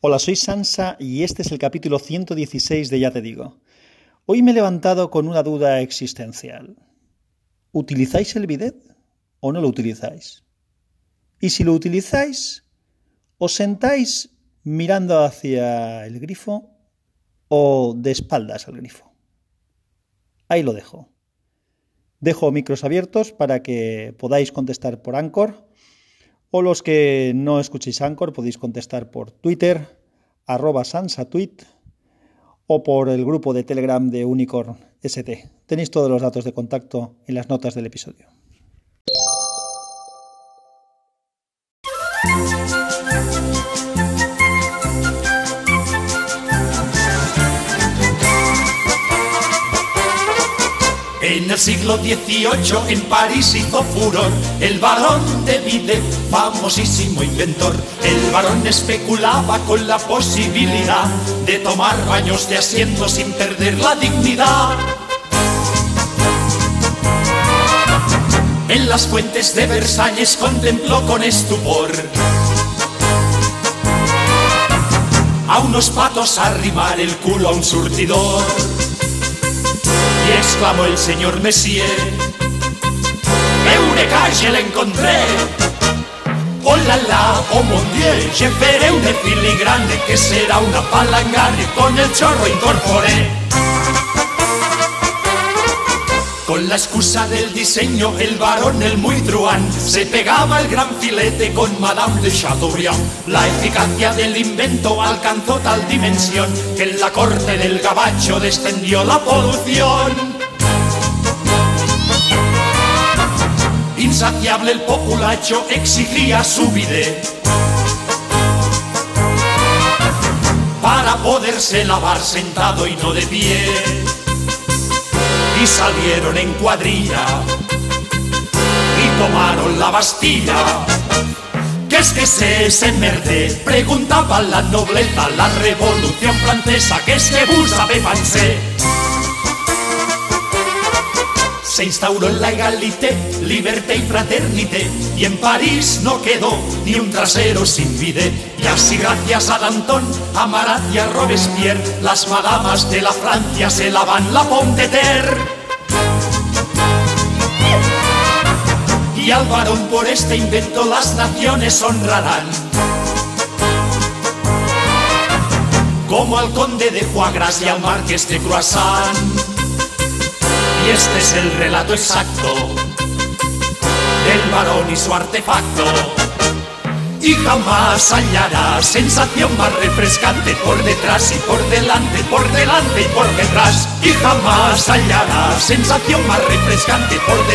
Hola, soy Sansa y este es el capítulo 116 de Ya te digo. Hoy me he levantado con una duda existencial. ¿Utilizáis el bidet o no lo utilizáis? Y si lo utilizáis, ¿os sentáis mirando hacia el grifo o de espaldas al grifo? Ahí lo dejo. Dejo micros abiertos para que podáis contestar por Anchor o los que no escuchéis Anchor podéis contestar por Twitter, arroba sansatweet o por el grupo de Telegram de Unicorn ST. Tenéis todos los datos de contacto en las notas del episodio. En el siglo XVIII en París hizo furor el varón de Vide, famosísimo inventor. El varón especulaba con la posibilidad de tomar baños de asiento sin perder la dignidad. En las fuentes de Versalles contempló con estupor a unos patos arrimar el culo a un surtidor y exclamó el señor Messier. ¡Eureka! ¡Je la encontré! ¡Oh la la! ¡Oh mon dieu! ¡Je veré un filigrane que será una palangana con el chorro incorporé! Con la excusa del diseño, el varón, el muy truán, se pegaba el gran filete con Madame de Chateaubriand. La eficacia del invento alcanzó tal dimensión que en la corte del gabacho descendió la polución. Insaciable el populacho exigía su bidet para poderse lavar sentado y no de pie y salieron en cuadrilla y tomaron la Bastilla. ¿Qué es que se ese merde? Preguntaba la nobleza, la revolución francesa, ¿qué es que vous avez pensé? Se instauró la egalité, liberté y fraternité, y en París no quedó ni un trasero sin bidet. Y así gracias a Danton, a Marat y a Robespierre, las madamas de la Francia se lavan la de terre. Y al varón por este invento las naciones honrarán. Como al conde de Foie y al marqués de Croissant. Este es el relato exacto del varón y su artefacto. Y jamás hallará sensación más refrescante por detrás y por delante, por delante y por detrás. Y jamás hallará sensación más refrescante por